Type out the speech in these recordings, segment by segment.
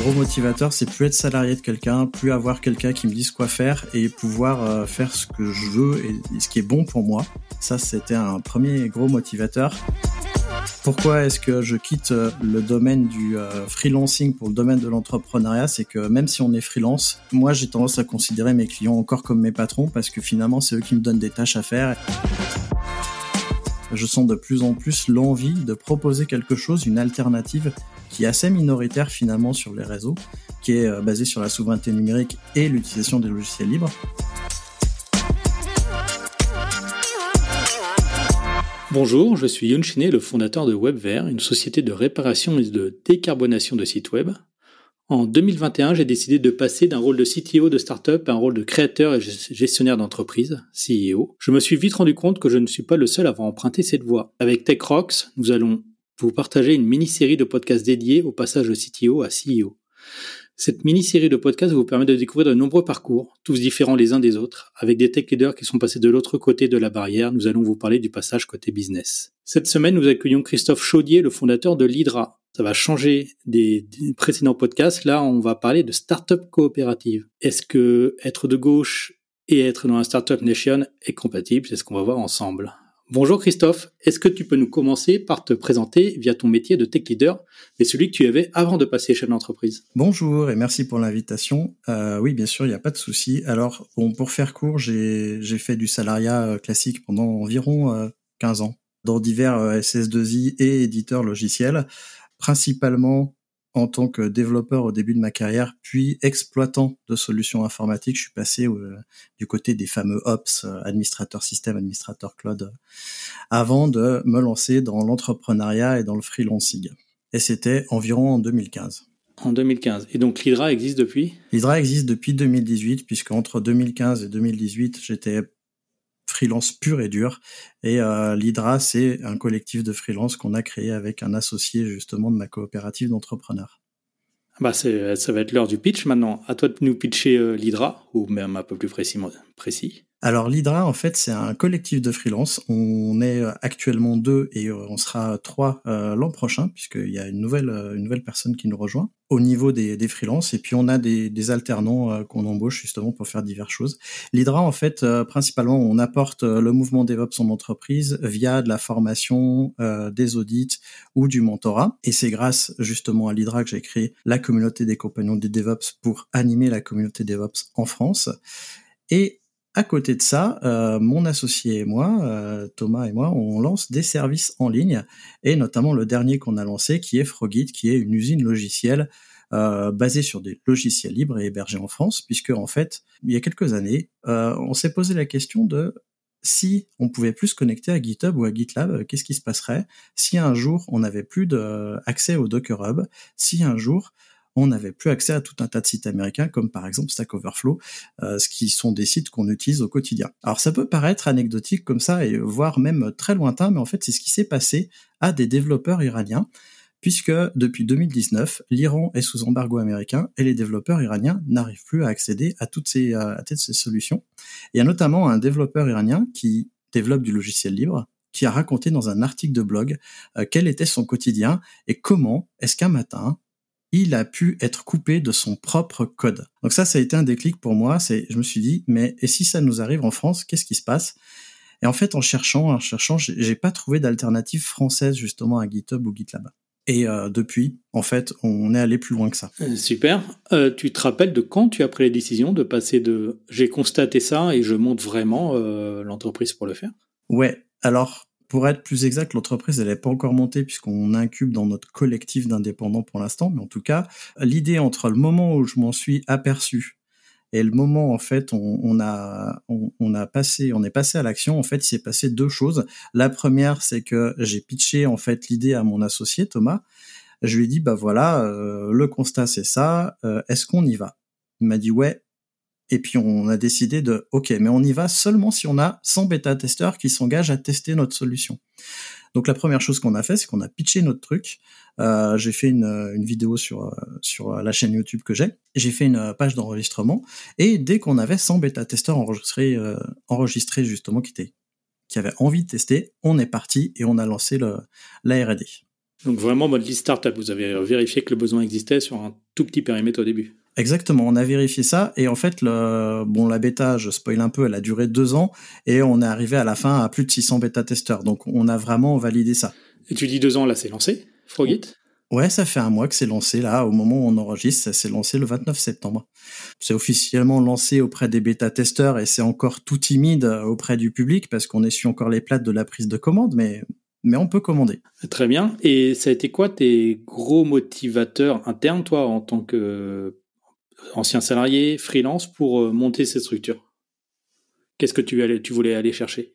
gros motivateur, c'est plus être salarié de quelqu'un, plus avoir quelqu'un qui me dise quoi faire et pouvoir euh, faire ce que je veux et, ce qui est bon pour moi. Ça, c'était un premier gros motivateur. Pourquoi est-ce que je quitte euh, le domaine du euh, freelancing pour le domaine de l'entrepreneuriat? C'est que même si on est freelance, moi j'ai tendance à considérer mes clients encore comme mes patrons parce que finalement c'est eux qui me donnent des tâches à faire je sens de plus en plus l'envie de proposer quelque chose, une alternative qui est assez minoritaire finalement sur les réseaux, qui est euh, basée sur la souveraineté numérique et l'utilisation des logiciels libres. Bonjour, je suis Yoon Chiné, le fondateur de WebVer, une société de réparation et de décarbonation de sites web. En 2021, j'ai décidé de passer d'un rôle de CTO de startup à un rôle de créateur et gestionnaire d'entreprise, CEO. Je me suis vite rendu compte que je ne suis pas le seul à avoir emprunté cette voie. Avec TechRox, nous allons vous partager une mini-série de podcasts dédiés au passage de CTO à CEO. Cette mini-série de podcasts vous permet de découvrir de nombreux parcours, tous différents les uns des autres. Avec des tech leaders qui sont passés de l'autre côté de la barrière, nous allons vous parler du passage côté business. Cette semaine, nous accueillons Christophe Chaudier, le fondateur de l'Hydra, ça va changer des, précédents podcasts. Là, on va parler de start-up coopérative. Est-ce que être de gauche et être dans la Startup Nation est compatible? C'est ce qu'on va voir ensemble. Bonjour Christophe, est-ce que tu peux nous commencer par te présenter via ton métier de tech leader, mais celui que tu avais avant de passer chef d'entreprise? Bonjour et merci pour l'invitation. Euh, oui, bien sûr, il n'y a pas de souci. Alors, bon, pour faire court, j'ai fait du salariat euh, classique pendant environ euh, 15 ans dans divers euh, SS2I et éditeurs logiciels principalement en tant que développeur au début de ma carrière, puis exploitant de solutions informatiques. Je suis passé euh, du côté des fameux Ops, euh, administrateur système, administrateur cloud, euh, avant de me lancer dans l'entrepreneuriat et dans le freelancing. Et c'était environ en 2015. En 2015. Et donc l'Hydra existe depuis? L'Hydra existe depuis 2018, puisque entre 2015 et 2018, j'étais freelance pur et dur. Et euh, l'Hydra, c'est un collectif de freelance qu'on a créé avec un associé justement de ma coopérative d'entrepreneurs. Bah ça va être l'heure du pitch maintenant. À toi de nous pitcher euh, l'Hydra, ou même un peu plus précis. Alors l'Hydra, en fait, c'est un collectif de freelance. On est euh, actuellement deux et on sera trois l'an prochain, puisqu'il y a une nouvelle, une nouvelle personne qui nous rejoint au niveau des, des freelances et puis on a des, des alternants euh, qu'on embauche justement pour faire diverses choses. L'Hydra en fait euh, principalement on apporte euh, le mouvement DevOps en entreprise via de la formation, des audits ou du mentorat et c'est grâce justement à l'Hydra que j'ai créé la communauté des compagnons des DevOps pour animer la communauté DevOps en France. Et à côté de ça, euh, mon associé et moi, euh, Thomas et moi, on lance des services en ligne, et notamment le dernier qu'on a lancé, qui est Frogit, qui est une usine logicielle euh, basée sur des logiciels libres et hébergés en France, puisque en fait, il y a quelques années, on s'est posé la question de si on pouvait plus se connecter à GitHub ou à GitLab, qu'est-ce qui se passerait si un jour on n'avait plus d'accès au Docker Hub, si un jour on n'avait plus accès à tout un tas de sites américains, comme par exemple Stack Overflow, euh, ce qui sont des sites qu'on utilise au quotidien. Alors ça peut paraître anecdotique comme ça, et voire même très lointain, mais en fait c'est ce qui s'est passé à des développeurs iraniens, puisque depuis 2019, l'Iran est sous embargo américain et les développeurs iraniens n'arrivent plus à accéder à toutes ces, solutions. Il y a notamment un développeur iranien qui développe du logiciel libre, qui a raconté dans un article de blog euh, quel était son quotidien et comment est-ce qu'un matin, il a pu être coupé de son propre code. Donc ça, ça a été un déclic pour moi. C'est, je me suis dit, mais et si ça nous arrive en France, qu'est-ce qui se passe? Et en fait, en cherchant, en cherchant, j'ai pas trouvé d'alternative française justement à GitHub ou GitLab. Et euh, depuis, en fait, on est allé plus loin que ça. Euh, super. Euh, tu te rappelles de quand tu as pris la décision de passer de j'ai constaté ça et je monte vraiment l'entreprise pour le faire? Ouais. Alors, pour être plus exact, l'entreprise elle n'est pas encore montée puisqu'on incube dans notre collectif d'indépendants pour l'instant, mais en tout cas, l'idée entre le moment où je m'en suis aperçu et le moment en fait on, a on, a passé on est passé à l'action en fait il s'est passé deux choses. La première c'est que j'ai pitché en fait l'idée à mon associé Thomas. Je lui ai dit bah voilà euh, le constat c'est ça euh, est-ce qu'on y va? Il m'a dit ouais et puis on a décidé de, ok, mais on y va seulement si on a 100 bêta-testeurs qui s'engagent à tester notre solution. Donc la première chose qu'on a fait, c'est qu'on a pitché notre truc. Euh, j'ai fait une, vidéo sur sur la chaîne YouTube que j'ai. J'ai fait une page d'enregistrement et dès qu'on avait 100 bêta-testeurs enregistrés, euh, enregistrés justement qui qui avaient envie de tester, on est parti et on a lancé la R&D. Donc vraiment mode list startup, vous avez vérifié que le besoin existait sur un tout petit périmètre au début. Exactement, on a vérifié ça et en fait, le, bon, la bêta, je spoil un peu, elle a duré deux ans et on est arrivé à la fin à plus de 600 bêta-testeurs. Donc on a vraiment validé ça. Et tu dis deux ans, là c'est lancé, Frogit? Ouais, ça fait un mois que c'est lancé là, au moment où on enregistre, ça s'est lancé le 29 septembre. C'est officiellement lancé auprès des bêta-testeurs et c'est encore tout timide auprès du public parce qu'on essuie encore les plates de la prise de commande, mais mais on peut commander. Très bien. Et ça a été quoi tes gros motivateurs internes, toi, en tant que ancien salarié, freelance, pour euh, monter cette structure Qu'est-ce que tu, voulais aller chercher?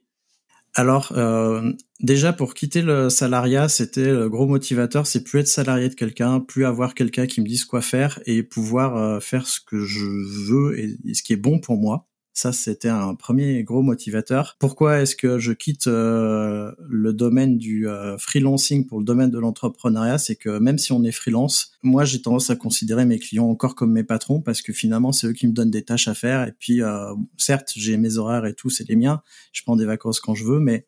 Alors euh, déjà pour quitter le salariat, c'était le gros motivateur, c'est plus être salarié de quelqu'un, plus avoir quelqu'un qui me dise quoi faire et pouvoir euh, faire ce que je veux et, ce qui est bon pour moi. Ça, c'était un premier gros motivateur. Pourquoi est-ce que je quitte euh, le domaine du euh, freelancing pour le domaine de l'entrepreneuriat? C'est que même si on est freelance, moi, j'ai tendance à considérer mes clients encore comme mes patrons parce que finalement, c'est eux qui me donnent des tâches à faire. Et puis, euh, certes, j'ai mes horaires et tout, c'est les miens. Je prends des vacances quand je veux, mais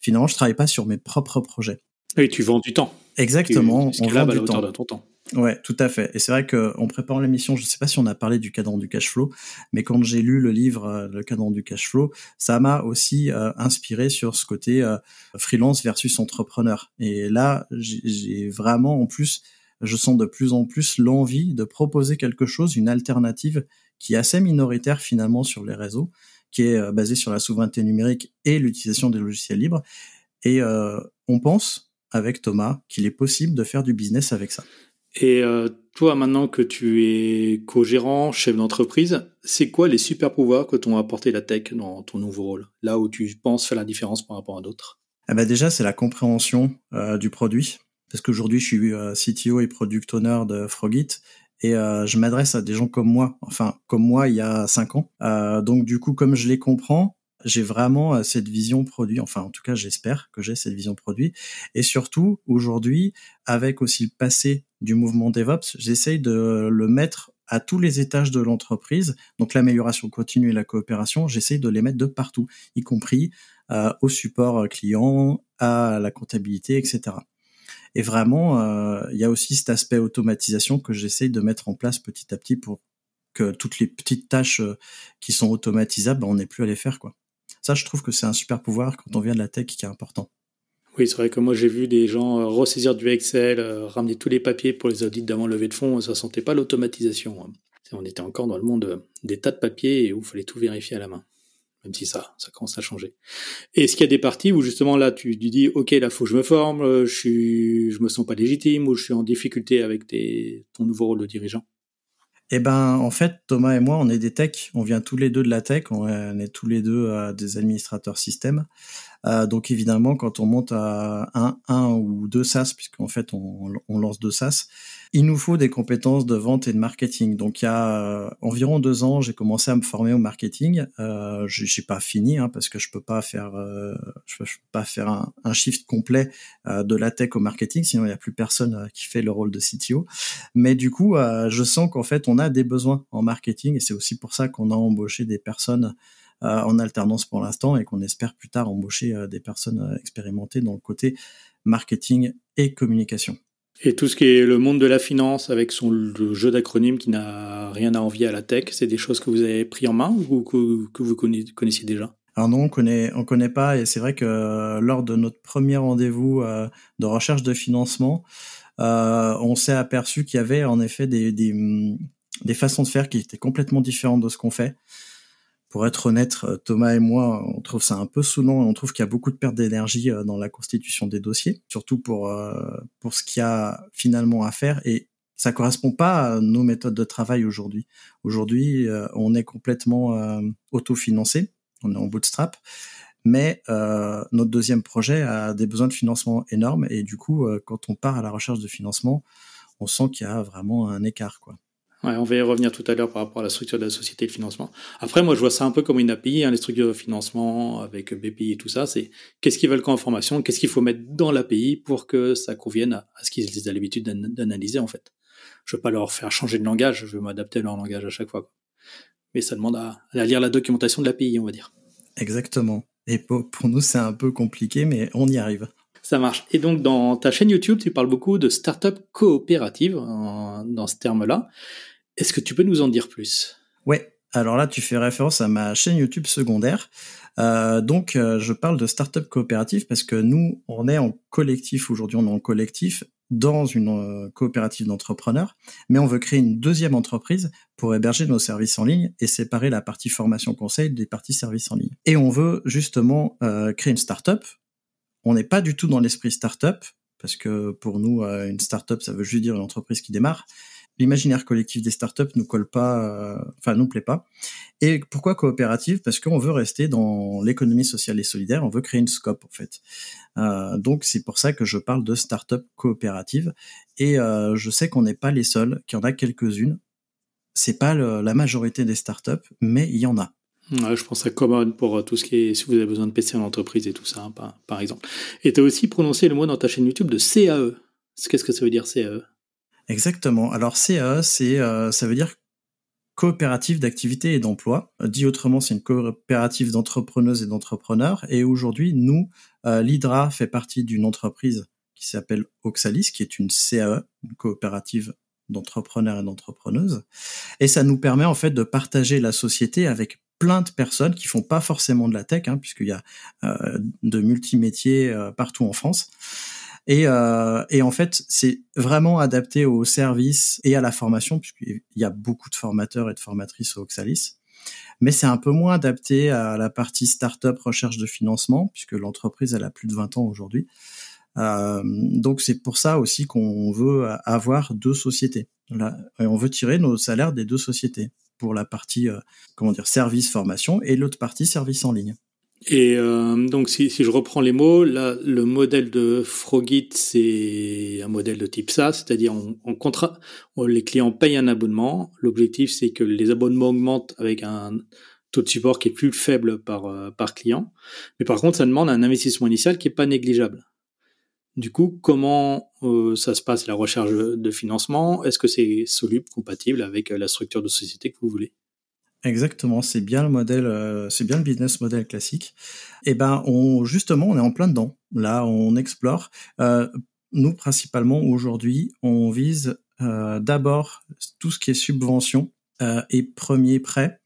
finalement, je travaille pas sur mes propres projets. Et tu vends du temps. Exactement. on vend du temps. De ton temps. Ouais, tout à fait. Et c'est vrai qu'en préparant l'émission, je ne sais pas si on a parlé du cadran du cash flow, mais quand j'ai lu le livre euh, Le cadran du cash flow, ça m'a aussi euh, inspiré sur ce côté euh, freelance versus entrepreneur. Et là, j'ai vraiment, en plus, je sens de plus en plus l'envie de proposer quelque chose, une alternative qui est assez minoritaire finalement sur les réseaux, qui est basée sur la souveraineté numérique et l'utilisation des logiciels libres. Et on pense avec Thomas qu'il est possible de faire du business avec ça. Et euh, toi, maintenant que tu es co-gérant, chef d'entreprise, c'est quoi les super pouvoirs que t'ont apporté la tech dans ton nouveau rôle? Là où tu penses faire la différence par rapport à d'autres? Ah bah Déjà, c'est la compréhension euh, du produit. Parce qu'aujourd'hui, je suis euh, CTO et product owner de Frogit et euh, je m'adresse à des gens comme moi, enfin comme moi il y a cinq ans. Euh, donc du coup, comme je les comprends, j'ai vraiment cette vision produit, enfin en tout cas j'espère que j'ai cette vision produit. Et surtout, aujourd'hui, avec aussi le passé du mouvement DevOps, j'essaye de le mettre à tous les étages de l'entreprise. Donc l'amélioration continue et la coopération, j'essaye de les mettre de partout, y compris euh, au support client, à la comptabilité, etc. Et vraiment, euh, il y a aussi cet aspect automatisation que j'essaye de mettre en place petit à petit pour que toutes les petites tâches euh, qui sont automatisables, ben, on n'ait plus à les faire. quoi. Ça, je trouve que c'est un super pouvoir quand on vient de la tech qui est important. Oui, c'est vrai que moi j'ai vu des gens euh, ressaisir du Excel, euh, ramener tous les papiers pour les audits d'avant levée de fonds, ça sentait pas l'automatisation. Hein. On était encore dans le monde euh, des tas de papiers où il fallait tout vérifier à la main. Même si ça, ça commence à changer. Est-ce qu'il y a des parties où justement là tu, tu dis ok là faut que je me forme, je suis, je me sens pas légitime ou je suis en difficulté avec ton nouveau rôle de dirigeant? Eh ben, en fait, Thomas et moi, on est des techs. On vient tous les deux de la tech. On est tous les deux euh, des administrateurs système. Euh, donc, évidemment, quand on monte à un, un ou deux SaaS, puisqu'en fait, on, on, lance deux SaaS, il nous faut des compétences de vente et de marketing. Donc, il y a euh, environ deux ans, j'ai commencé à me former au marketing. Euh, j'ai pas fini hein, parce que je peux pas faire, euh, je, peux, pas faire un, shift complet euh, de la tech au marketing, sinon il y a plus personne qui fait le rôle de CTO. Mais du coup, je sens qu'en fait, on a des besoins en marketing et c'est aussi pour ça qu'on a embauché des personnes en alternance pour l'instant et qu'on espère plus tard embaucher des personnes expérimentées dans le côté marketing et communication. Et tout ce qui est le monde de la finance avec son jeu d'acronymes qui n'a rien à envier à la tech, c'est des choses que vous avez pris en main ou que, vous connaissiez déjà? Alors non, on connaît, on connaît pas, et c'est vrai que euh, lors de notre premier rendez-vous euh, de recherche de financement, euh, on s'est aperçu qu'il y avait en effet des, des, des, façons de faire qui étaient complètement différentes de ce qu'on fait pour être honnête, euh, Thomas et moi, on trouve ça un peu saoulant on trouve qu'il y a beaucoup de perte d'énergie euh, dans la constitution des dossiers, surtout pour euh, pour ce qu'il y a finalement à faire et ça correspond pas à nos méthodes de travail aujourd'hui. Aujourd'hui, on est complètement autofinancé, on est en bootstrap, mais notre deuxième projet a des besoins de financement énormes et du coup, quand on part à la recherche de financement, on sent qu'il y a vraiment un écart, quoi. Ouais, on va y revenir tout à l'heure par rapport à la structure de la société de financement. Après, moi, je vois ça un peu comme une API, hein, les structures de financement avec BPI et tout ça. C'est qu'est-ce qu'ils veulent comme information, qu'est-ce qu'il faut mettre dans l'API pour que ça convienne à, ce qu'ils aient l'habitude d'analyser, en fait. Je veux pas leur faire changer de langage, je veux m'adapter à leur langage à chaque fois. Mais ça demande à, à lire la documentation de l'API, on va dire. Exactement. Et pour, pour nous, c'est un peu compliqué, mais on y arrive. Ça marche. Et donc, dans ta chaîne YouTube, tu parles beaucoup de start-up coopérative dans ce terme-là. Est-ce que tu peux nous en dire plus? Ouais. Alors là, tu fais référence à ma chaîne YouTube secondaire. Euh, donc, euh, je parle de start-up coopérative parce que nous, on est en collectif aujourd'hui, on est en collectif dans une euh, coopérative d'entrepreneurs, mais on veut créer une deuxième entreprise pour héberger nos services en ligne et séparer la partie formation conseil des parties services en ligne. Et on veut justement créer une start-up. On n'est pas du tout dans l'esprit start-up parce que pour nous, une start-up, ça veut juste dire une entreprise qui démarre l'imaginaire collectif des startups nous colle pas, euh, enfin nous plaît pas. Et pourquoi coopérative? Parce qu'on veut rester dans l'économie sociale et solidaire, on veut créer une scope en fait. Euh, donc c'est pour ça que je parle de startup coopérative. Et euh, je sais qu'on n'est pas les seuls, qu'il y en a quelques-unes. C'est pas la majorité des startups, mais il y en a. je pense à Common pour tout ce qui est si vous avez besoin de PC en entreprise et tout ça, hein, par, par, exemple. Et tu as aussi prononcé le mot dans ta chaîne YouTube de CAE. Qu'est-ce que ça veut dire CAE Exactement. Alors CAE, c'est euh, ça veut dire coopérative d'activité et d'emploi. Dit autrement, c'est une coopérative d'entrepreneuses et d'entrepreneurs. Et aujourd'hui, nous, euh, l'Hydra fait partie d'une entreprise qui s'appelle Oxalis, qui est une CAE, une coopérative d'entrepreneurs et d'entrepreneuses. Et ça nous permet en fait de partager la société avec plein de personnes qui font pas forcément de la tech, hein, puisqu'il y a euh, de multimétiers euh, partout en France. Et, euh, et en fait, c'est vraiment adapté au service et à la formation, puisqu'il y a beaucoup de formateurs et de formatrices au Oxalis. Mais c'est un peu moins adapté à la partie start-up recherche de financement, puisque l'entreprise, elle a plus de 20 ans aujourd'hui. Euh, donc c'est pour ça aussi qu'on veut avoir deux sociétés. Là, et on veut tirer nos salaires des deux sociétés pour la partie euh, comment dire service formation et l'autre partie service en ligne. Et euh, donc, si, si, je reprends les mots, là, le modèle de Frogit, c'est un modèle de type ça, c'est-à-dire on, on les clients payent un abonnement. L'objectif, c'est que les abonnements augmentent avec un taux de support qui est plus faible par, euh, par client. Mais par contre, ça demande un investissement initial qui est pas négligeable. Du coup, comment euh, ça se passe la recherche de financement? Est-ce que c'est soluble, compatible avec la structure de société que vous voulez? Exactement, c'est bien le modèle, euh, c'est bien le business model classique. Et eh ben, on justement, on est en plein dedans. Là, on explore. Euh, nous, principalement aujourd'hui, on vise euh, d'abord tout ce qui est subvention et premier prêt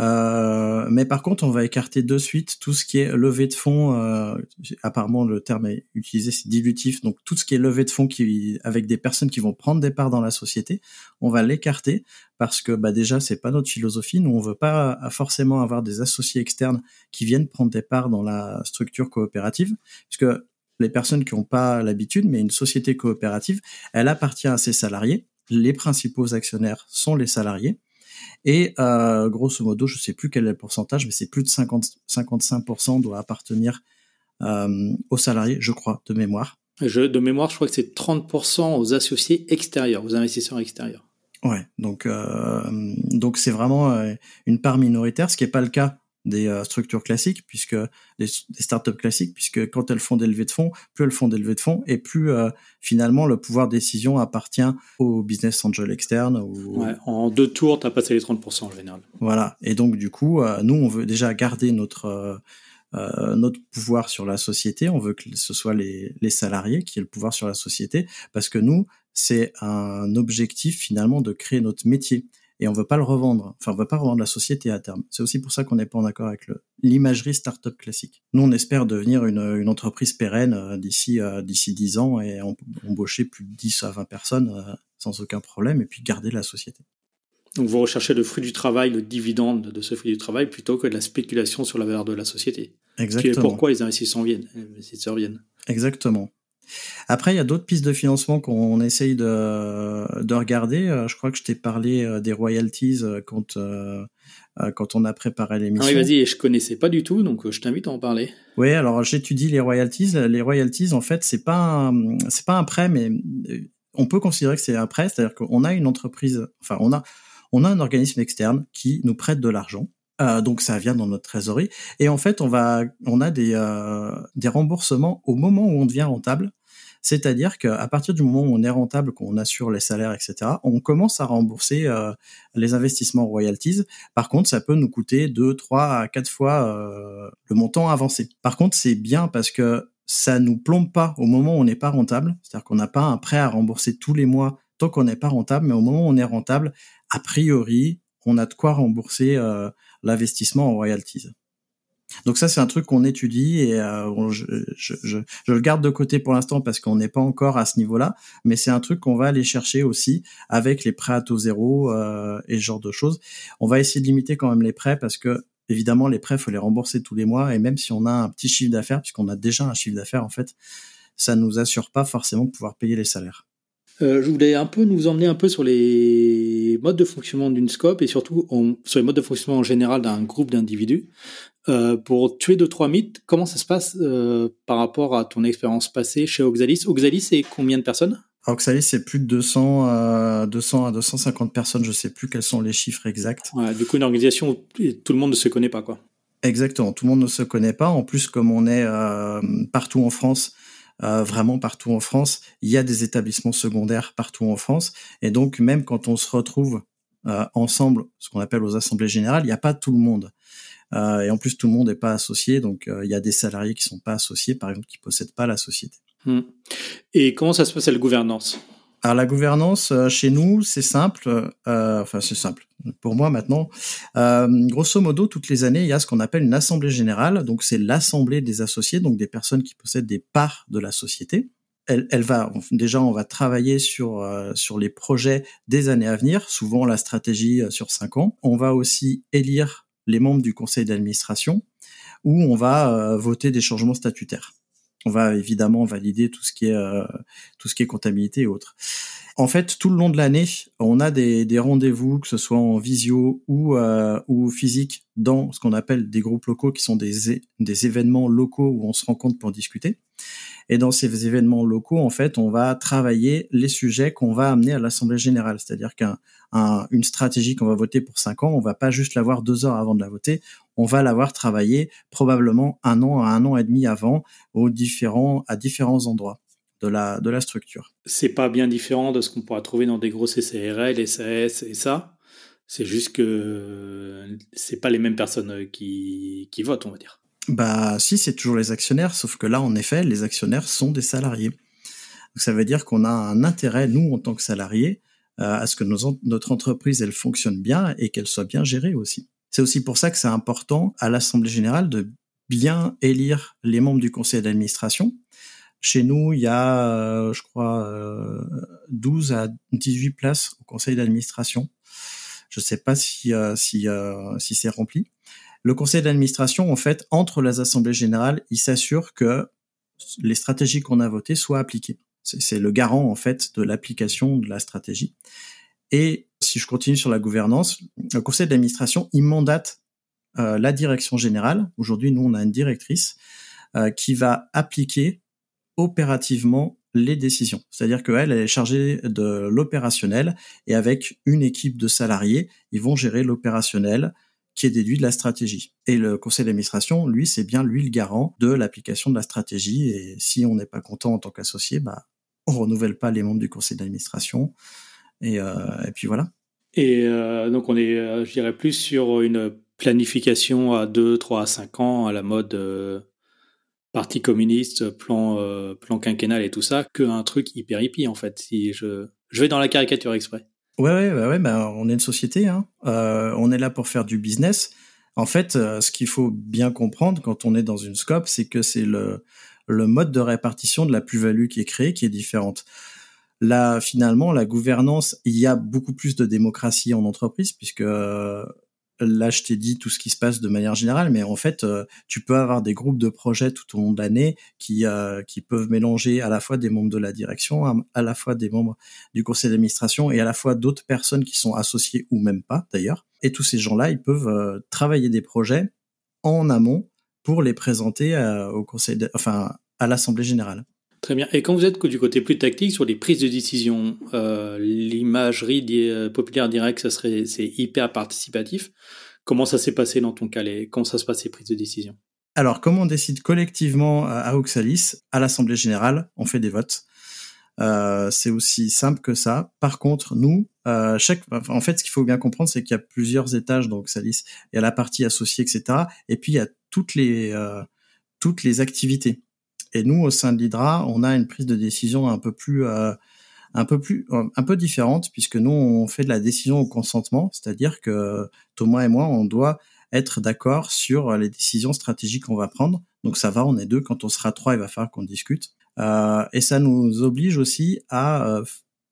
euh, mais par contre, on va écarter de suite tout ce qui est levée de fonds. Euh, apparemment, le terme est utilisé, c'est dilutif. Donc, tout ce qui est levée de fonds qui, avec des personnes qui vont prendre des parts dans la société, on va l'écarter parce que bah, déjà, c'est pas notre philosophie. Nous, on veut pas forcément avoir des associés externes qui viennent prendre des parts dans la structure coopérative, puisque les personnes qui n'ont pas l'habitude, mais une société coopérative, elle appartient à ses salariés. Les principaux actionnaires sont les salariés. Et euh, grosso modo, je sais plus quel est le pourcentage, mais c'est plus de 50, 55% doit appartenir euh, aux salariés, je crois, de mémoire. Je, de mémoire, je crois que c'est 30% aux associés extérieurs, aux investisseurs extérieurs. Ouais, donc euh, donc c'est vraiment une part minoritaire, ce qui n'est pas le cas des euh, structures classiques, puisque des, startups classiques, puisque quand elles font des levées de fonds, plus elles font des levées de fonds, et plus euh, finalement le pouvoir de décision appartient au business angel externe. Ouais, en deux tours, tu as passé les 30% en général. Voilà, et donc du coup, euh, nous, on veut déjà garder notre notre pouvoir sur la société, on veut que ce soit les, les salariés qui aient le pouvoir sur la société, parce que nous, c'est un objectif finalement de créer notre métier et on veut pas le revendre. Enfin, on veut pas revendre la société à terme. C'est aussi pour ça qu'on n'est pas en accord avec l'imagerie startup classique. Nous, on espère devenir une, une entreprise pérenne euh, d'ici euh, d'ici 10 ans et embaucher plus de 10 à 20 personnes euh, sans aucun problème et puis garder la société. Donc vous recherchez le fruit du travail, le dividende de ce fruit du travail plutôt que de la spéculation sur la valeur de la société. Exactement. pourquoi les investisseurs viennent. Les investisseurs viennent. Exactement. Après, il y a d'autres pistes de financement qu'on essaye de, de regarder. Euh, je crois que je t'ai parlé euh, des royalties euh, quand, quand on a préparé l'émission. Ah oui, vas-y, je connaissais pas du tout, donc je t'invite à en parler. Oui, alors j'étudie les royalties. Les royalties, en fait, c'est pas c'est pas un prêt, mais on peut considérer que c'est un prêt, c'est-à-dire qu'on a une entreprise, enfin on a on a un organisme externe qui nous prête de l'argent. Donc ça vient dans notre trésorerie et en fait on va on a des des remboursements au moment où on devient rentable c'est-à-dire qu'à partir du moment où on est rentable, qu'on assure les salaires, etc., on commence à rembourser euh, les investissements royalties. Par contre, ça peut nous coûter deux, trois à quatre fois euh, le montant avancé. Par contre, c'est bien parce que ça nous plombe pas au moment où on n'est pas rentable. C'est-à-dire qu'on n'a pas un prêt à rembourser tous les mois tant qu'on n'est pas rentable, mais au moment où on est rentable, a priori, on a de quoi rembourser euh, l'investissement en royalties. Donc ça, c'est un truc qu'on étudie et euh, je, le garde de côté pour l'instant parce qu'on n'est pas encore à ce niveau-là, mais c'est un truc qu'on va aller chercher aussi avec les prêts à taux zéro euh, et ce genre de choses. On va essayer de limiter quand même les prêts parce que évidemment les prêts, faut les rembourser tous les mois et même si on a un petit chiffre d'affaires, puisqu'on a déjà un chiffre d'affaires en fait, ça nous assure pas forcément de pouvoir payer les salaires. Je voulais un peu nous emmener un peu sur les modes de fonctionnement d'une scope et surtout sur les modes de fonctionnement en général d'un groupe d'individus. Euh, pour tuer deux trois mythes, comment ça se passe euh, par rapport à ton expérience passée chez Oxalis? Oxalis, c'est combien de personnes? Oxalis, c'est plus de 200, 200 à 250 personnes. Je sais plus quels sont les chiffres exacts. du coup, une organisation où tout le monde ne se connaît pas, quoi. Exactement, tout le monde ne se connaît pas. En plus, comme on est partout en France, euh, vraiment partout en France. Il y a des établissements secondaires partout en France. Et donc, même quand on se retrouve euh, ensemble, ce qu'on appelle aux assemblées générales, il n'y a pas tout le monde. Euh, et en plus, tout le monde n'est pas associé. Donc, il y a des salariés qui sont pas associés, par exemple, qui possèdent pas la société. Hmm. Et comment ça se passe à la gouvernance? Alors la gouvernance euh, chez nous, c'est simple. Euh, enfin, c'est simple pour moi maintenant. Euh, grosso modo, toutes les années, il y a ce qu'on appelle une assemblée générale. Donc c'est l'assemblée des associés, donc des personnes qui possèdent des parts de la société. Elle, elle va déjà, on va travailler sur euh, sur les projets des années à venir. Souvent la stratégie sur cinq ans. On va aussi élire les membres du conseil d'administration, où on va voter des changements statutaires on va évidemment valider tout ce qui est euh, tout ce qui est comptabilité et autres. En fait, tout le long de l'année, on a des, des rendez-vous, que ce soit en visio ou euh, ou physique, dans ce qu'on appelle des groupes locaux, qui sont des des événements locaux où on se rencontre pour discuter. Et dans ces événements locaux, en fait, on va travailler les sujets qu'on va amener à l'assemblée générale. C'est-à-dire qu'une un, stratégie qu'on va voter pour cinq ans, on va pas juste l'avoir deux heures avant de la voter on va l'avoir travaillé probablement un an à un an et demi avant aux différents, à différents endroits de la, de la structure. C'est pas bien différent de ce qu'on pourra trouver dans des gros CCRL, SAS et ça. C'est juste que c'est pas les mêmes personnes qui, qui votent, on va dire. Bah si, c'est toujours les actionnaires, sauf que là, en effet, les actionnaires sont des salariés. Donc, ça veut dire qu'on a un intérêt, nous, en tant que salariés, euh, à ce que notre entreprise, elle fonctionne bien et qu'elle soit bien gérée aussi. C'est aussi pour ça que c'est important à l'Assemblée générale de bien élire les membres du conseil d'administration. Chez nous, il y a, euh, je crois, 12 euh, à 18 places au conseil d'administration. Je ne sais pas si, euh, si, si c'est rempli. Le conseil d'administration, en fait, entre les assemblées générales, il s'assure que les stratégies qu'on a votées soient appliquées. C'est le garant, en fait, de l'application de la stratégie. Et si je continue sur la gouvernance, le conseil d'administration, il mandate euh, la direction générale. Aujourd'hui, nous, on a une directrice euh, qui va appliquer opérativement les décisions. C'est-à-dire qu'elle, elle est chargée de l'opérationnel et avec une équipe de salariés, ils vont gérer l'opérationnel qui est déduit de la stratégie. Et le conseil d'administration, lui, c'est bien lui le garant de l'application de la stratégie. Et si on n'est pas content en tant qu'associé, bah, on renouvelle pas les membres du conseil d'administration. Et, euh, et puis voilà. Et euh, donc on est, euh, je dirais, plus sur une planification à 2, 3, à 5 ans à la mode parti communiste, plan, plan quinquennal et tout ça, qu'un truc hyper hippie en fait. Si je, je vais dans la caricature exprès. Ouais, ouais, ouais, ouais bah, on est une société, hein. on est là pour faire du business. En fait, ce qu'il faut bien comprendre quand on est dans une scope, c'est que c'est le, le mode de répartition de la plus-value qui est créé qui est différente. Là, finalement, la gouvernance, il y a beaucoup plus de démocratie en entreprise puisque euh, là, je t'ai dit tout ce qui se passe de manière générale, mais en fait, euh, tu peux avoir des groupes de projets tout au long de l'année qui euh, qui peuvent mélanger à la fois des membres de la direction, à, la fois des membres du conseil d'administration et à la fois d'autres personnes qui sont associées ou même pas d'ailleurs. Et tous ces gens-là, ils peuvent travailler des projets en amont pour les présenter au conseil, enfin à l'assemblée générale. Très bien. Et quand vous êtes du côté plus tactique sur les prises de décision, euh, l'imagerie euh, populaire directe, ça serait c'est hyper participatif. Comment ça s'est passé dans ton cas Comment ça se passe ces prises de décision? Alors, comment on décide collectivement à Oxalis, à l'Assemblée générale, on fait des votes. Euh, c'est aussi simple que ça. Par contre, nous, euh, chaque, en fait, ce qu'il faut bien comprendre, c'est qu'il y a plusieurs étages dans Oxalis. Il y a la partie associée, etc. Et puis il y a toutes les euh, toutes les activités. Et nous, au sein de l'Hydra, on a une prise de décision un peu plus, euh, un peu plus, un peu différente, puisque nous, on fait de la décision au consentement, c'est-à-dire que Thomas et moi, on doit être d'accord sur les décisions stratégiques qu'on va prendre. Donc ça va, on est deux. Quand on sera trois, il va falloir qu'on discute. Euh, et ça nous oblige aussi à euh,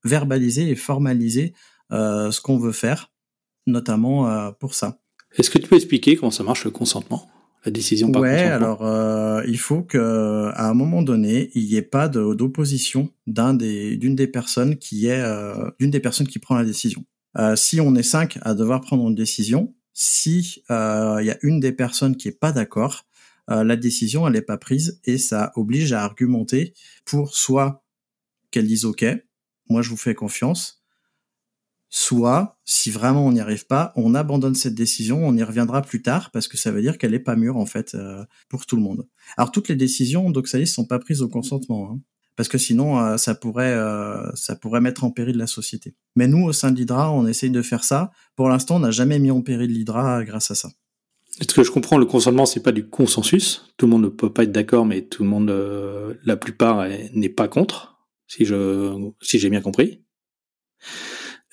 verbaliser et formaliser euh, ce qu'on veut faire, notamment euh, pour ça. Est-ce que tu peux expliquer comment ça marche le consentement? La décision par ouais, alors euh, il faut que à un moment donné, il n'y ait pas d'opposition d'un des d'une des personnes qui est euh, d'une des personnes qui prend la décision. Euh, si on est cinq à devoir prendre une décision, si euh, il y a une des personnes qui est pas d'accord, euh, la décision elle est pas prise et ça oblige à argumenter pour soit qu'elle dise OK, moi je vous fais confiance, soit, si vraiment on n'y arrive pas, on abandonne cette décision, on y reviendra plus tard parce que ça veut dire qu'elle est pas mûre en fait euh, pour tout le monde. Alors toutes les décisions d'Oxalis sont pas prises au consentement, hein, parce que sinon euh, ça pourrait euh, ça pourrait mettre en péril la société. Mais nous au sein de l'Hydra, on essaye de faire ça. Pour l'instant, on n'a jamais mis en péril l'Hydra grâce à ça. Est-ce que je comprends le consentement, c'est pas du consensus? Tout le monde ne peut pas être d'accord, mais tout le monde, la plupart, n'est pas contre. Si je si j'ai bien compris.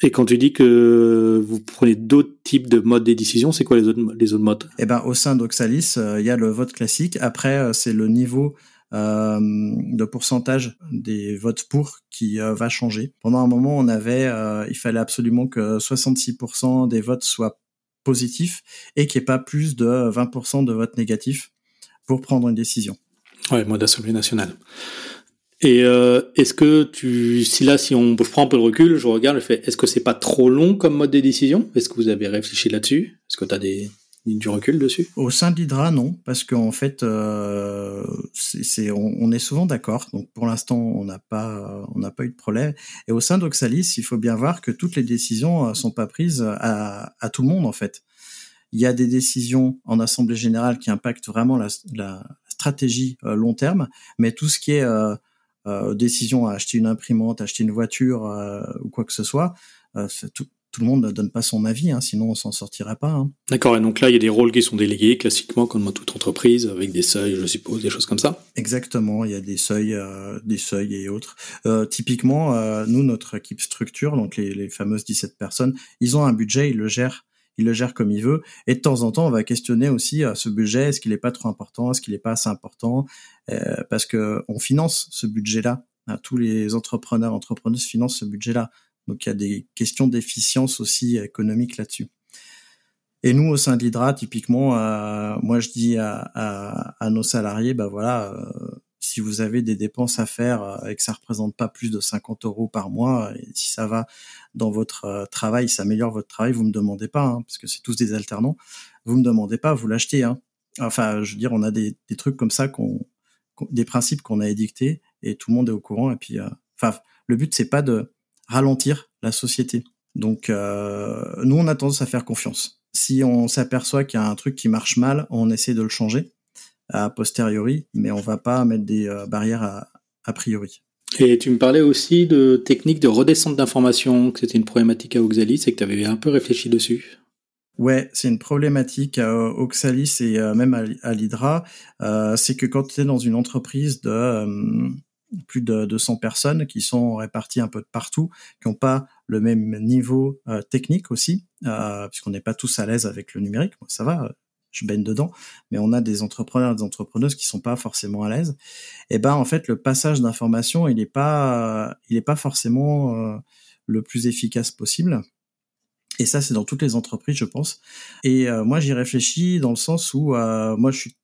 Et quand tu dis que vous prenez d'autres types de modes de décision, c'est quoi les autres, les autres modes? Eh ben, au sein d'Oxalis, euh, il y a le vote classique. Après, euh, c'est le niveau euh, de pourcentage des votes pour qui va changer. Pendant un moment, on avait, il fallait absolument que 66% des votes soient positifs et qu'il n'y ait pas plus de 20% de votes négatifs pour prendre une décision. Ouais, mode Assemblée nationale. Et euh, est-ce que tu, si là, si on, je prends un peu de recul, je regarde, je fais, est-ce que c'est pas trop long comme mode de décision? Est-ce que vous avez réfléchi là-dessus? Est-ce que tu as des, du recul dessus? Au sein de l'Hydra, non, parce qu'en fait, euh, c'est, on, on, est souvent d'accord. Donc pour l'instant, on n'a pas, on n'a pas eu de problème. Et au sein d'Oxalis, il faut bien voir que toutes les décisions euh, sont pas prises à, à tout le monde en fait. Il y a des décisions en assemblée générale qui impactent vraiment la, la stratégie euh, long terme, mais tout ce qui est euh, euh, décision à acheter une imprimante, acheter une voiture euh, ou quoi que ce soit, euh, tout, tout, le monde ne donne pas son avis, hein, sinon on s'en sortirait pas. Hein. D'accord, et donc là il y a des rôles qui sont délégués classiquement comme dans toute entreprise, avec des seuils, je suppose, des choses comme ça? Exactement, il y a des seuils, euh, des seuils et autres. Euh, typiquement, euh, nous notre équipe structure, donc les, les fameuses 17 personnes, ils ont un budget, ils le gèrent il le gère comme il veut. Et de temps en temps, on va questionner aussi euh, ce budget, est-ce qu'il n'est pas trop important, est-ce qu'il n'est pas assez important, euh, parce que on finance ce budget-là. Hein, tous les entrepreneurs, entrepreneuses financent ce budget-là. Donc il y a des questions d'efficience aussi économique là-dessus. Et nous, au sein de l'Hydra, typiquement, euh, moi je dis à, à, à, nos salariés, bah voilà, euh, si vous avez des dépenses à faire euh, et que ça représente pas plus de 50 euros par mois, et si ça va dans votre euh, travail, ça améliore votre travail, vous me demandez pas, hein, parce que c'est tous des alternants, vous me demandez pas, vous l'achetez. Hein. Enfin, je veux dire, on a des, trucs comme ça, qu'on, des principes qu'on a édictés et tout le monde est au courant. Et puis, euh, le but c'est pas de ralentir la société. Donc, euh, nous, on a tendance à faire confiance. Si on s'aperçoit qu'il y a un truc qui marche mal, on essaie de le changer a posteriori, mais on va pas mettre des euh, barrières à, a priori. Et tu me parlais aussi de techniques de redescente d'informations, que c'était une problématique à Oxalis et que tu avais un peu réfléchi dessus. Ouais, c'est une problématique à Oxalis et euh, même à, à l'Hydra. Euh, c'est que quand tu es dans une entreprise de euh, plus de 200 personnes qui sont réparties un peu de partout, qui n'ont pas le même niveau euh, technique aussi, puisqu'on n'est pas tous à l'aise avec le numérique. Bon, ça va, je baigne dedans, mais on a des entrepreneurs, des entrepreneuses qui sont pas forcément à l'aise. Et ben en fait le passage d'informations il est pas, il est pas forcément euh, le plus efficace possible. Et ça, c'est dans toutes les entreprises, je pense. Et euh, moi, j'y réfléchis dans le sens où, euh, moi, je suis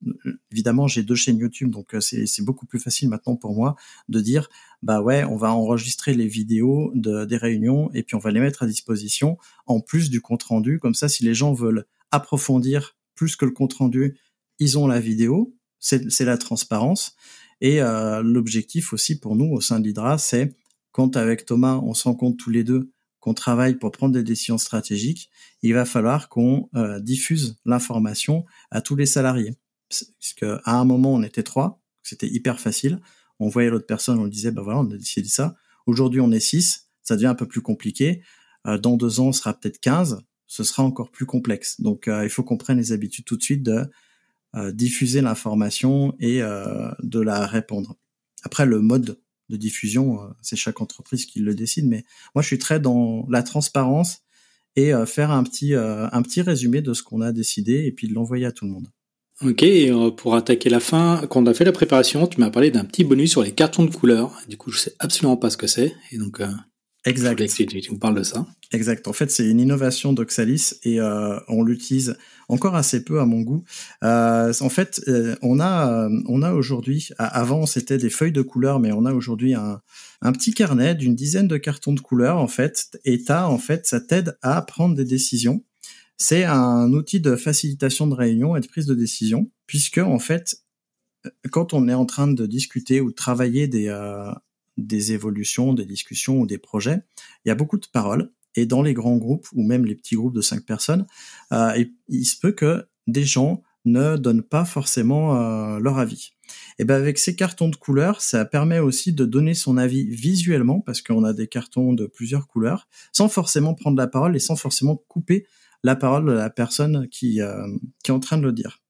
évidemment, j'ai deux chaînes YouTube, donc euh, c'est beaucoup plus facile maintenant pour moi de dire, bah ouais, on va enregistrer les vidéos de, des réunions et puis on va les mettre à disposition en plus du compte rendu. Comme ça, si les gens veulent approfondir plus que le compte rendu, ils ont la vidéo, c'est la transparence. Et euh, l'objectif aussi pour nous au sein de c'est quand avec Thomas, on se rend compte tous les deux qu'on travaille pour prendre des décisions stratégiques, il va falloir qu'on euh, diffuse l'information à tous les salariés. Parce qu'à un moment, on était trois, c'était hyper facile. On voyait l'autre personne, on disait, ben voilà, on a décidé ça. Aujourd'hui, on est six, ça devient un peu plus compliqué. Euh, dans deux ans, on sera peut-être 15 ce sera encore plus complexe. Donc, euh, il faut qu'on prenne les habitudes tout de suite de diffuser l'information et de la répandre. Après, le mode de diffusion, c'est chaque entreprise qui le décide, mais moi, je suis très dans la transparence et faire un petit, un petit résumé de ce qu'on a décidé et puis de l'envoyer à tout le monde. Ok, pour attaquer la fin, quand on a fait la préparation, tu m'as parlé d'un petit bonus sur les cartons de couleur. Du coup, je sais absolument pas ce que c'est, et donc Exact. Tu, me parles de ça. Exact. En fait, c'est une innovation d'Oxalis et euh, on l'utilise encore assez peu à mon goût. Euh, en fait, euh, on a, euh, on a aujourd'hui, avant c'était des feuilles de couleur, mais on a aujourd'hui un, un petit carnet d'une dizaine de cartons de couleur en fait. Et t'as, en fait, ça t'aide à prendre des décisions. C'est un outil de facilitation de réunion et de prise de décision, puisque en fait, quand on est en train de discuter ou de travailler des, euh, des évolutions, des discussions ou des projets, il y a beaucoup de paroles. Et dans les grands groupes ou même les petits groupes de cinq personnes, euh, il, se peut que des gens ne donnent pas forcément euh, leur avis. Et ben avec ces cartons de couleurs, ça permet aussi de donner son avis visuellement parce qu'on a des cartons de plusieurs couleurs, sans forcément prendre la parole et sans forcément couper la parole de la personne qui, euh, qui est en train de le dire.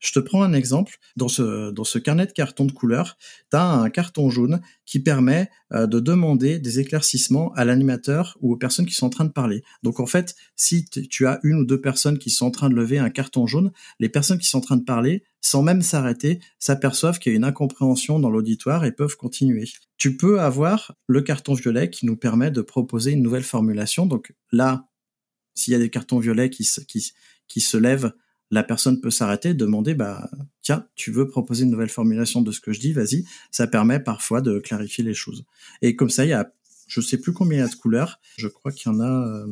Je te prends un exemple. Dans ce, carnet de carton de couleur, tu as un carton jaune qui permet euh, de demander des éclaircissements à l'animateur ou aux personnes qui sont en train de parler. Donc en fait, si tu as une ou deux personnes qui sont en train de lever un carton jaune, les personnes qui sont en train de parler, sans même s'arrêter, s'aperçoivent qu'il y a une incompréhension dans l'auditoire et peuvent continuer. Tu peux avoir le carton violet qui nous permet de proposer une nouvelle formulation. Donc là, s'il y a des cartons violets qui se lèvent, la personne peut s'arrêter et demander bah tiens tu veux proposer une nouvelle formulation de ce que je dis vas-y. Ça permet parfois de clarifier les choses. Et comme ça il y a je sais plus combien il y a de couleurs. Je crois qu'il y en a euh,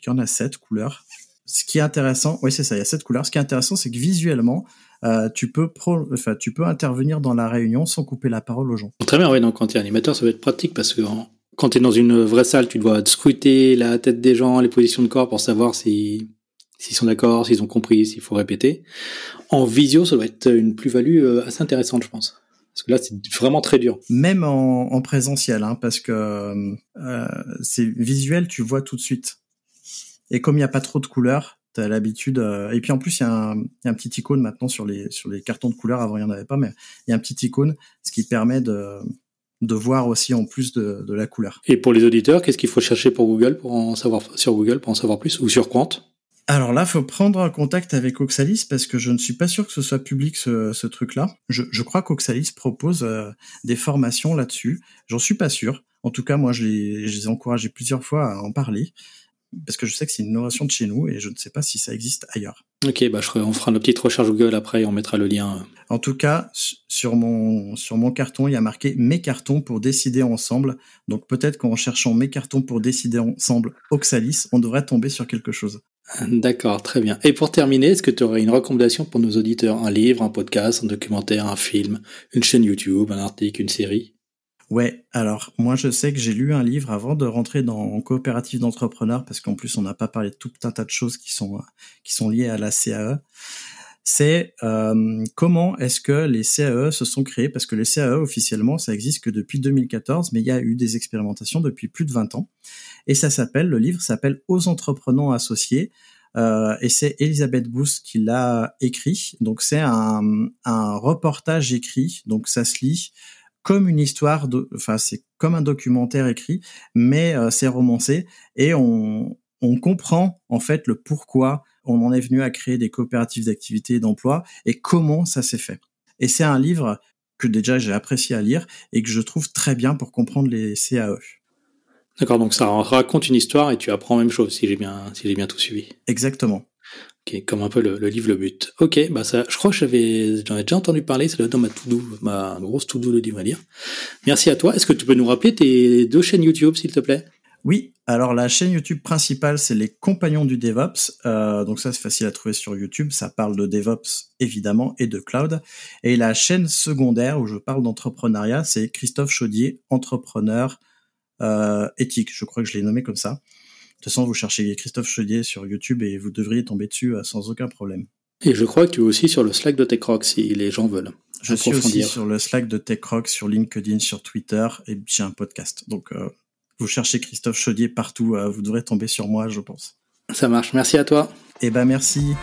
qu'il y en a sept couleurs. Ce qui est intéressant oui c'est ça il y a sept couleurs. Ce qui est intéressant c'est que visuellement euh, tu peux pro, enfin tu peux intervenir dans la réunion sans couper la parole aux gens. Très bien oui donc quand tu es animateur ça va être pratique parce que quand tu es dans une vraie salle tu dois scruter la tête des gens les positions de corps pour savoir si s'ils sont d'accord, s'ils ont compris, s'il faut répéter. En visio, ça doit être une plus-value euh, assez intéressante, je pense. Parce que là, c'est vraiment très dur. Même en, en présentiel, hein, parce que euh, c'est visuel, tu vois tout de suite. Et comme il n'y a pas trop de couleurs, tu as l'habitude. Euh, et puis en plus, il y, a un petit icône maintenant sur les sur les cartons de couleurs. Avant, il n'y en avait pas, mais il y a un petit icône, ce qui permet de de voir aussi en plus de, de la couleur. Et pour les auditeurs, qu'est-ce qu'il faut chercher pour Google pour en savoir sur Google pour en savoir plus ou sur Quant? Alors là, faut prendre contact avec Oxalis parce que je ne suis pas sûr que ce soit public ce, truc-là. Je, crois qu'Oxalis propose euh, des formations là-dessus. J'en suis pas sûr. En tout cas, moi, je les, je les ai encouragés plusieurs fois à en parler parce que je sais que c'est une innovation de chez nous et je ne sais pas si ça existe ailleurs. Ok, bah on fera une petite recherche Google après et on mettra le lien. En tout cas, sur mon, sur mon carton, il y a marqué mes cartons pour décider ensemble. Donc peut-être qu'en cherchant mes cartons pour décider ensemble Oxalis, on devrait tomber sur quelque chose. D'accord, très bien. Et pour terminer, est-ce que tu aurais une recommandation pour nos auditeurs? Un livre, un podcast, un documentaire, un film, une chaîne YouTube, un article, une série? Ouais, alors moi je sais que j'ai lu un livre avant de rentrer dans coopérative d'entrepreneurs parce qu'en plus on n'a pas parlé de tout un tas de choses qui sont qui sont liées à la CAE. C'est euh, comment est-ce que les CAE se sont créés? Parce que les CAE officiellement ça existe que depuis 2014 mais il y a eu des expérimentations depuis plus de 20 ans et ça s'appelle, le livre s'appelle Aux entrepreneurs associés. Euh, et c'est Elisabeth Booth qui l'a écrit. Donc c'est un, un reportage écrit, donc ça se lit comme une histoire, de, enfin c'est comme un documentaire écrit, mais euh, c'est romancé et on, on comprend en fait le pourquoi on en est venu à créer des coopératives d'activité et d'emploi et comment ça s'est fait. Et c'est un livre que déjà j'ai apprécié à lire et que je trouve très bien pour comprendre les CAE. D'accord, donc ça raconte une histoire et tu apprends même chose si j'ai bien, si j'ai bien tout suivi. Exactement. Ok, comme un peu le, livre Le But. Ok, bah ça, je crois que j'avais, j'en ai déjà entendu parler, c'est dans ma to-do, ma grosse to-do de livre à lire. Merci à toi. Est-ce que tu peux nous rappeler tes deux chaînes YouTube, s'il te plaît? Oui, alors la chaîne YouTube principale, c'est les Compagnons du DevOps. Euh, donc ça, c'est facile à trouver sur YouTube. Ça parle de DevOps évidemment et de cloud. Et la chaîne secondaire où je parle d'entrepreneuriat, c'est Christophe Chaudier, entrepreneur euh, éthique. Je crois que je l'ai nommé comme ça. De toute façon, vous cherchez Christophe Chaudier sur YouTube et vous devriez tomber dessus euh, sans aucun problème. Et je crois que tu es aussi sur le Slack de TechRock si les gens veulent. Je suis aussi sur le Slack de TechRock, sur LinkedIn, sur Twitter et j'ai un podcast. Donc, vous cherchez Christophe Chaudier partout, vous devrez tomber sur moi, je pense. Ça marche. Merci à toi. Eh ben, merci.